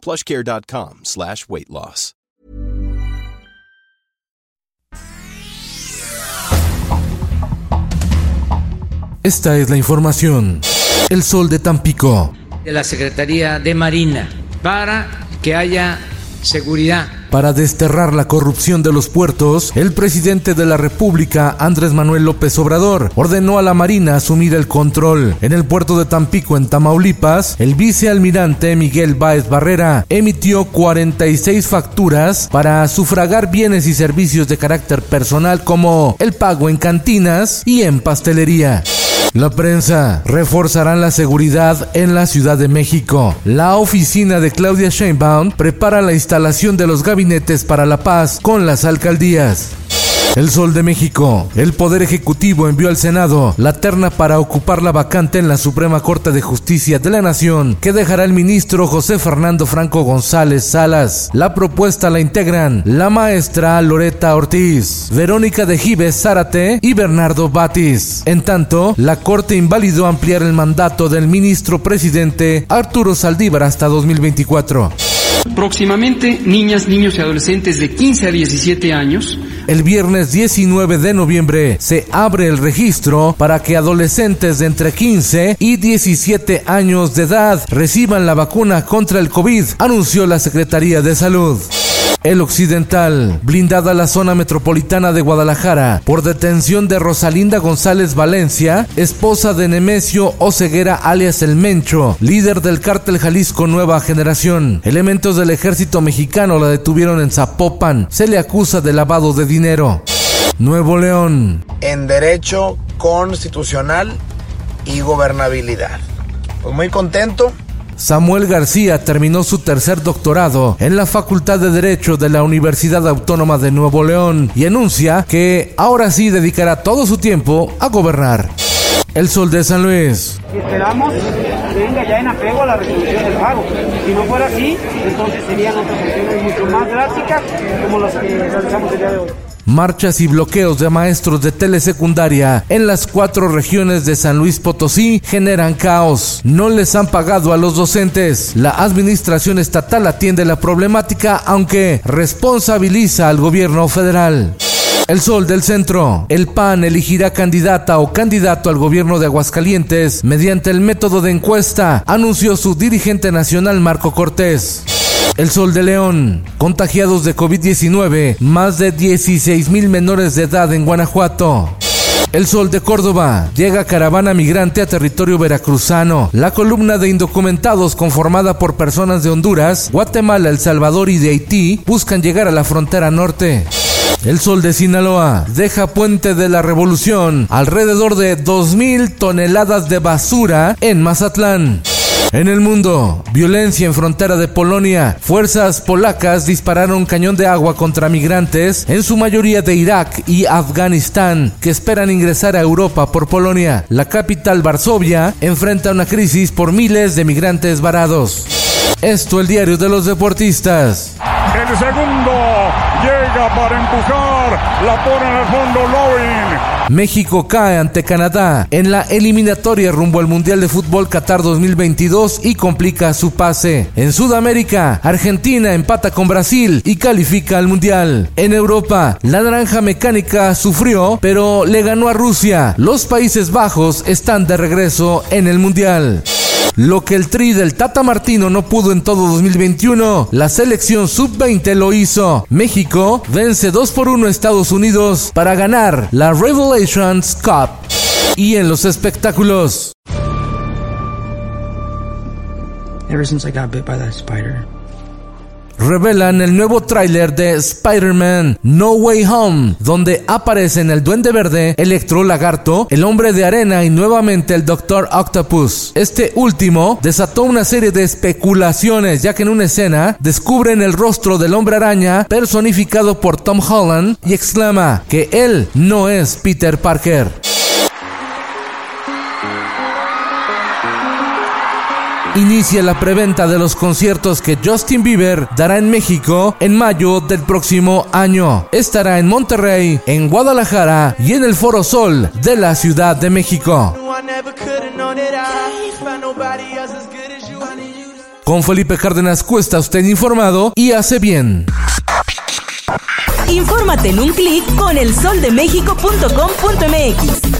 plushcare.com slash weight loss. Esta es la información. El Sol de Tampico. De la Secretaría de Marina para que haya seguridad. Para desterrar la corrupción de los puertos, el presidente de la República, Andrés Manuel López Obrador, ordenó a la Marina asumir el control. En el puerto de Tampico, en Tamaulipas, el vicealmirante Miguel Báez Barrera emitió 46 facturas para sufragar bienes y servicios de carácter personal como el pago en cantinas y en pastelería. La prensa reforzarán la seguridad en la Ciudad de México. La oficina de Claudia Sheinbaum prepara la instalación de los gabinetes para la paz con las alcaldías. El Sol de México. El Poder Ejecutivo envió al Senado la terna para ocupar la vacante en la Suprema Corte de Justicia de la Nación que dejará el ministro José Fernando Franco González Salas. La propuesta la integran la maestra Loreta Ortiz, Verónica de Gives Zárate y Bernardo Batis. En tanto, la Corte invalidó ampliar el mandato del ministro presidente Arturo Saldívar hasta 2024. Próximamente, niñas, niños y adolescentes de 15 a 17 años. El viernes 19 de noviembre se abre el registro para que adolescentes de entre 15 y 17 años de edad reciban la vacuna contra el COVID, anunció la Secretaría de Salud. El Occidental, blindada la zona metropolitana de Guadalajara por detención de Rosalinda González Valencia, esposa de Nemesio Oceguera alias El Mencho, líder del cártel Jalisco Nueva Generación. Elementos del ejército mexicano la detuvieron en Zapopan. Se le acusa de lavado de dinero. Nuevo León. En derecho constitucional y gobernabilidad. Pues muy contento Samuel García terminó su tercer doctorado en la Facultad de Derecho de la Universidad Autónoma de Nuevo León y anuncia que ahora sí dedicará todo su tiempo a gobernar. El Sol de San Luis. Esperamos que venga ya en apego a la resolución del pago. Si no fuera así, entonces serían otras acciones mucho más drásticas como las que realizamos el día de hoy marchas y bloqueos de maestros de telesecundaria en las cuatro regiones de San Luis Potosí generan caos. No les han pagado a los docentes. La administración estatal atiende la problemática aunque responsabiliza al gobierno federal. El Sol del Centro. El PAN elegirá candidata o candidato al gobierno de Aguascalientes mediante el método de encuesta, anunció su dirigente nacional Marco Cortés. El Sol de León. Contagiados de COVID-19, más de 16 mil menores de edad en Guanajuato. El Sol de Córdoba. Llega caravana migrante a territorio veracruzano. La columna de indocumentados conformada por personas de Honduras, Guatemala, El Salvador y de Haití buscan llegar a la frontera norte. El Sol de Sinaloa deja Puente de la Revolución alrededor de 2.000 toneladas de basura en Mazatlán. En el mundo, violencia en frontera de Polonia. Fuerzas polacas dispararon cañón de agua contra migrantes, en su mayoría de Irak y Afganistán, que esperan ingresar a Europa por Polonia. La capital, Varsovia, enfrenta una crisis por miles de migrantes varados. Esto el diario de los deportistas. El segundo llega para empujar, la pone en el fondo. México cae ante Canadá en la eliminatoria rumbo al Mundial de Fútbol Qatar 2022 y complica su pase. En Sudamérica, Argentina empata con Brasil y califica al Mundial. En Europa, la naranja mecánica sufrió, pero le ganó a Rusia. Los Países Bajos están de regreso en el Mundial. Lo que el Tri del Tata Martino no pudo en todo 2021, la selección sub-20 lo hizo. México vence 2 por 1 a Estados Unidos para ganar la Revelations Cup. Y en los espectáculos. Revelan el nuevo tráiler de Spider-Man No Way Home, donde aparecen el Duende Verde, Electro Lagarto, el Hombre de Arena y nuevamente el Doctor Octopus. Este último desató una serie de especulaciones, ya que en una escena descubren el rostro del Hombre Araña personificado por Tom Holland y exclama que él no es Peter Parker. Inicia la preventa de los conciertos que Justin Bieber dará en México en mayo del próximo año. Estará en Monterrey, en Guadalajara y en el Foro Sol de la Ciudad de México. Con Felipe Cárdenas Cuesta usted informado y hace bien. Infórmate en un clic con elsoldemexico.com.mx.